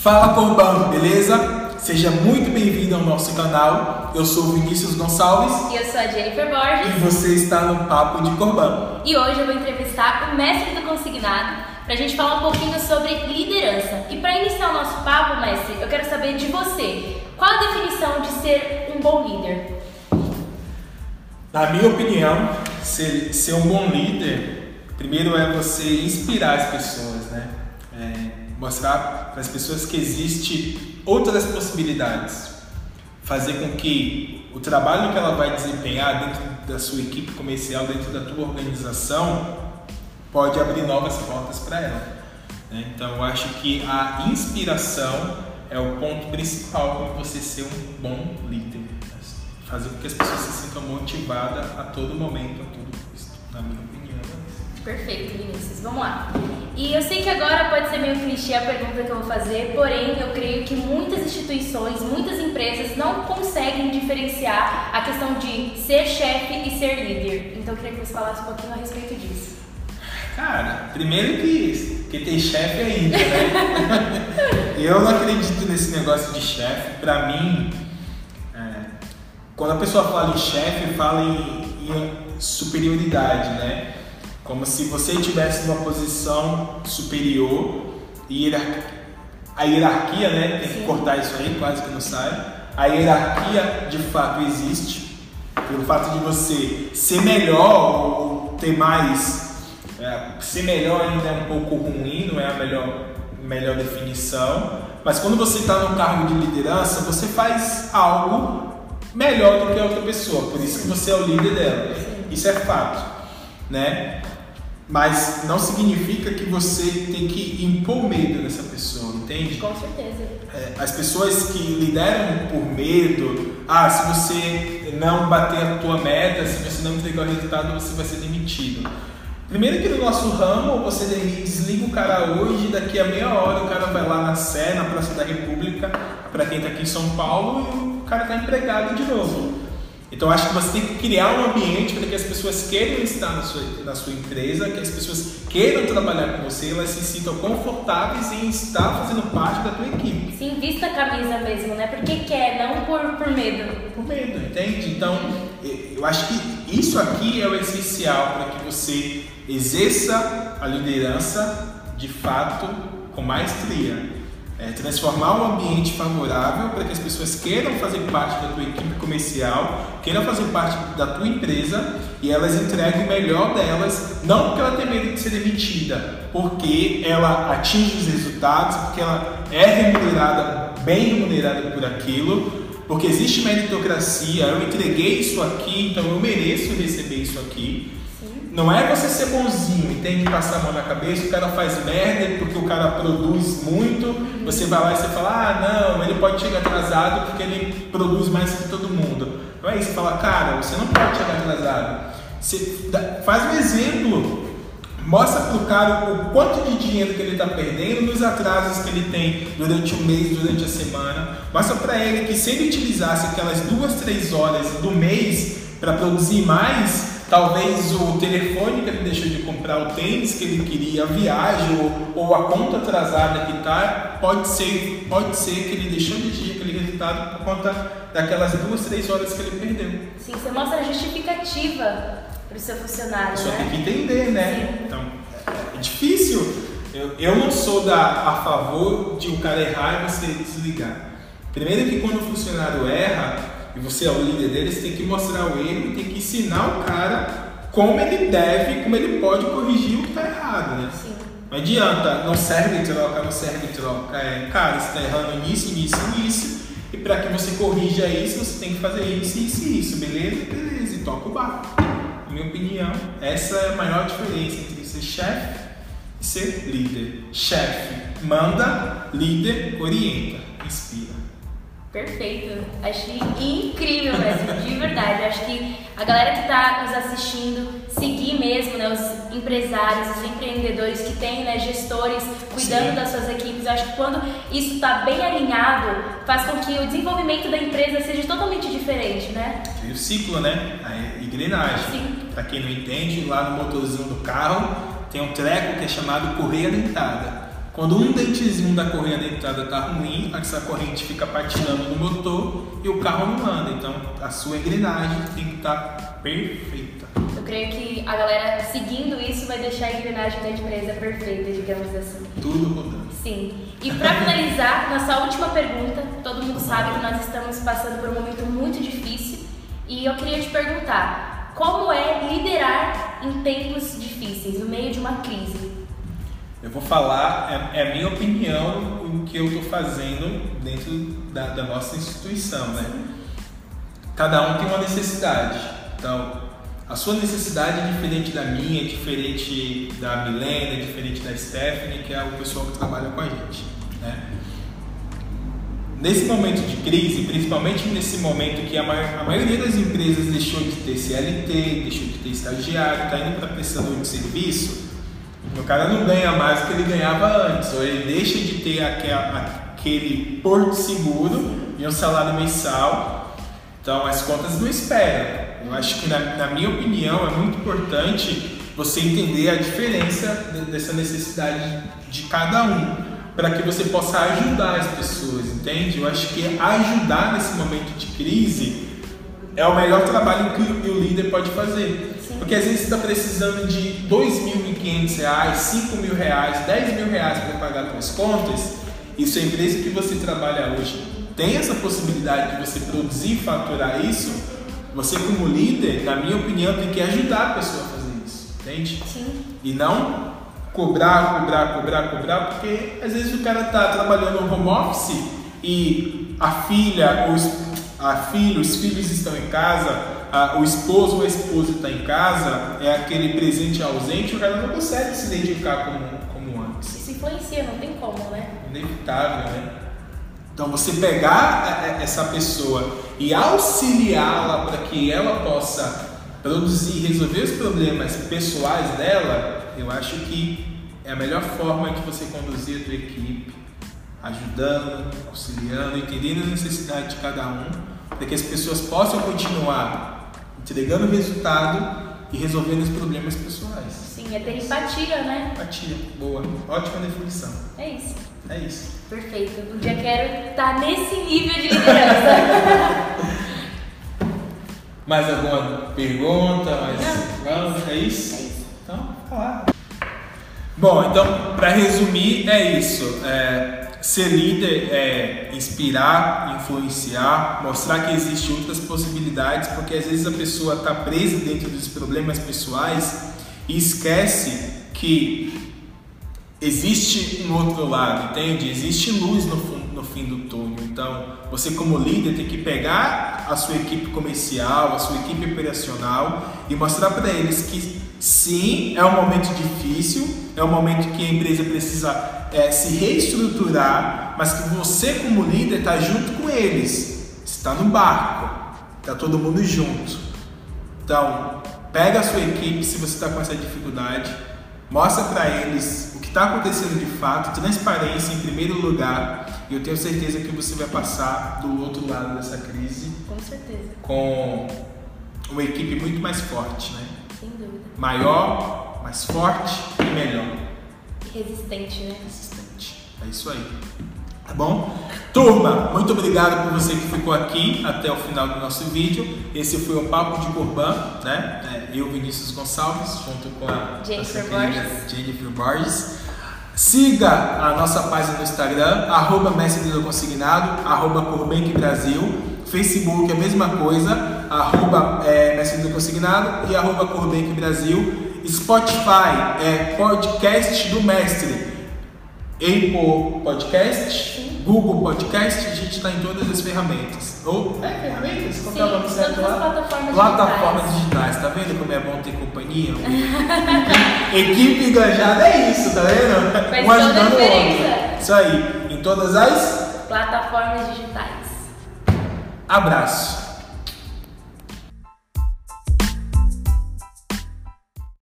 Fala Corban, beleza? Seja muito bem-vindo ao nosso canal. Eu sou o Vinícius Gonçalves E eu sou a Jennifer Borges. e você está no Papo de Corban. E hoje eu vou entrevistar o mestre do consignado para a gente falar um pouquinho sobre liderança. E para iniciar o nosso papo, mestre, eu quero saber de você. Qual a definição de ser um bom líder? Na minha opinião, ser, ser um bom líder, primeiro é você inspirar as pessoas, né? É, mostrar para as pessoas que existe outras possibilidades. Fazer com que o trabalho que ela vai desempenhar dentro da sua equipe comercial, dentro da tua organização, pode abrir novas portas para ela. né? Então, eu acho que a inspiração é o ponto principal para você ser um bom líder. Fazer com que as pessoas se sintam motivadas a todo momento, a todo custo, na minha opinião. é isso. Perfeito, Vinícius. Vamos lá. E eu sei que agora pode ser meio clichê a pergunta que eu vou fazer, porém eu creio que muitas instituições, muitas empresas não conseguem diferenciar a questão de ser chefe e ser líder. Então eu queria que você falasse um pouquinho a respeito disso. Cara, primeiro que, que tem chefe ainda, né? eu não acredito nesse negócio de chefe. Pra mim, é, quando a pessoa fala em chefe, fala em, em superioridade, né? Como se você estivesse numa posição superior e hierarquia, a hierarquia, né? Tem que Sim. cortar isso aí, quase que não sai. A hierarquia de fato existe. Pelo fato de você ser melhor ou ter mais é, ser melhor ainda é um pouco ruim, não é a melhor, melhor definição. Mas quando você está no cargo de liderança, você faz algo melhor do que a outra pessoa. Por isso que você é o líder dela. Isso é fato, né? Mas não significa que você tem que impor medo nessa pessoa, entende? Com certeza. É, as pessoas que lideram por medo, ah, se você não bater a tua meta, se você não entregar o resultado, você vai ser demitido. Primeiro que no nosso ramo, você desliga o cara hoje, daqui a meia hora o cara vai lá na Sé, na Praça da República, para quem está aqui em São Paulo, e o cara está empregado de novo. Então acho que você tem que criar um ambiente para que as pessoas queiram estar na sua, na sua empresa, que as pessoas queiram trabalhar com você, elas se sintam confortáveis em estar fazendo parte da tua equipe. Sim, vista a camisa mesmo, né? Porque quer, não por, por medo. por medo, entende? Então, eu acho que isso aqui é o essencial para que você exerça a liderança de fato com maestria. É, transformar um ambiente favorável para que as pessoas queiram fazer parte da tua equipe comercial, queiram fazer parte da tua empresa e elas entreguem o melhor delas, não porque ela tem medo de ser demitida, porque ela atinge os resultados, porque ela é remunerada, bem remunerada por aquilo, porque existe meritocracia, eu entreguei isso aqui, então eu mereço receber isso aqui. Não é você ser bonzinho e tem que passar a mão na cabeça, o cara faz merda porque o cara produz muito, você vai lá e você fala, ah não, ele pode chegar atrasado porque ele produz mais que todo mundo. Não é isso, você fala, cara, você não pode chegar atrasado. Você faz um exemplo, mostra pro cara o quanto de dinheiro que ele está perdendo nos atrasos que ele tem durante o mês, durante a semana. Mostra para ele que se ele utilizasse aquelas duas, três horas do mês para produzir mais, talvez o telefone que ele deixou de comprar, o tênis que ele queria, a viagem ou, ou a conta atrasada que tá, pode ser, pode ser que ele deixou de ter aquele resultado por conta daquelas duas, três horas que ele perdeu. Sim, você mostra a justificativa para o seu funcionário, Só tem né? que entender, né? Então, é difícil. Eu, eu não sou da, a favor de o cara errar e você desligar. Primeiro que quando o funcionário erra e você é o líder dele, você tem que mostrar o erro tem que ensinar o cara como ele deve, como ele pode corrigir o que está errado, né? Sim. Não adianta, não serve troca, não serve troca. É, cara, você está errando nisso, nisso, nisso. E para que você corrija isso, você tem que fazer isso, isso e isso, beleza? Beleza, e toca o barco. Na minha opinião, essa é a maior diferença entre ser chefe e ser líder. Chefe manda, líder orienta, inspira. Perfeito. Achei incrível mesmo, de verdade. Acho que a galera que está nos assistindo, seguir mesmo, né, os empresários, os empreendedores que têm, né, gestores cuidando Sim. das suas equipes. Eu acho que quando isso está bem alinhado, faz com que o desenvolvimento da empresa seja totalmente diferente, né? E o ciclo, né? A engrenagem. Para quem não entende, lá no motorzinho do carro tem um treco que é chamado correia dentada. Quando um dentezinho da correia dentada está ruim, essa corrente fica patinando no motor e o carro não anda. Então a sua engrenagem tem que estar tá perfeita. Eu creio que a galera seguindo isso vai deixar a engrenagem da empresa perfeita, digamos assim. Tudo rodando. Sim. E para finalizar, nossa última pergunta, todo mundo sabe que nós estamos passando por um momento muito difícil e eu queria te perguntar, como é liderar em tempos difíceis, no meio de uma crise? Eu vou falar, é, é a minha opinião, o que eu estou fazendo dentro da, da, nossa instituição, né? Cada um tem uma necessidade. Então, a sua necessidade é diferente da minha, é diferente da Milena, é diferente da Stephanie, que é o pessoal que trabalha com a gente, né? Nesse momento de crise, principalmente nesse momento que a, a maioria das empresas deixou de ter CLT, deixou de ter estagiário, está indo para prestador de serviço, o cara não ganha mais do que ele ganhava antes, ou ele deixa de ter aquele porto seguro e um salário mensal. Então as contas não esperam. Eu acho que, na, na minha opinião, é muito importante você entender a diferença dessa necessidade de cada um, para que você possa ajudar as pessoas, entende? Eu acho que ajudar nesse momento de crise é o melhor trabalho que o líder pode fazer. Porque às vezes você está precisando de R$ 2.500, R$ 5.000, 10 reais para pagar suas contas, e se a empresa que você trabalha hoje tem essa possibilidade de você produzir e faturar isso, você como líder, na minha opinião, tem que ajudar a pessoa a fazer isso, entende? Sim. E não cobrar, cobrar, cobrar, cobrar, porque às vezes o cara está trabalhando no home office e a filha, os, a filha, os filhos estão em casa, o esposo ou a esposa está em casa, é aquele presente ausente, o cara não consegue se dedicar como, como antes. Isso influencia, não tem como, né? Inevitável, né? Então você pegar essa pessoa e auxiliá-la para que ela possa produzir, resolver os problemas pessoais dela, eu acho que é a melhor forma de você conduzir a tua equipe, ajudando, auxiliando, entendendo a necessidade de cada um, para que as pessoas possam continuar entregando resultado e resolvendo os problemas pessoais. Sim, é ter empatia, né? Empatia, boa. Ótima definição. É isso. É isso. Perfeito. Um dia quero estar nesse nível de liderança. Mais alguma pergunta? Mais... Não, Vamos, é isso? É isso. Então, falar. Bom, então, para resumir, é isso. É, Ser líder é inspirar, influenciar, mostrar que existem outras possibilidades, porque às vezes a pessoa está presa dentro dos problemas pessoais e esquece que existe um outro lado, entende? Existe luz no, no fim do túnel. Então, você como líder tem que pegar a sua equipe comercial, a sua equipe operacional e mostrar para eles que sim, é um momento difícil, é um momento que a empresa precisa é, se reestruturar, mas que você como líder está junto com eles, está no barco, está todo mundo junto. Então, pega a sua equipe se você está com essa dificuldade, mostra para eles que está acontecendo de fato, transparência em primeiro lugar, e eu tenho certeza que você vai passar do outro lado dessa crise. Com certeza. Com uma equipe muito mais forte, né? Sem dúvida. Maior, mais forte e melhor. Resistente, né? Resistente. É isso aí. Tá bom? Turma, muito obrigado por você que ficou aqui até o final do nosso vídeo. Esse foi o Papo de Corban, né? É, eu, Vinícius Gonçalves, junto com a Jennifer Borges. Jennifer Borges. Siga a nossa página no Instagram, arroba Mestre do Consignado, arroba Corbank Brasil. Facebook é a mesma coisa, arroba é, Mestre do Consignado e arroba Corbank Brasil. Spotify é podcast do mestre. Apple Podcast, Google Podcast, a gente está em todas as ferramentas. Ou é ferramentas? Qual é o nome certo lá? Plataformas, plataformas digitais. Tá vendo como é bom ter companhia? Equipe engajada é isso, tá vendo? Faz um ajudando o outro. Isso aí. Em todas as plataformas digitais. Abraço.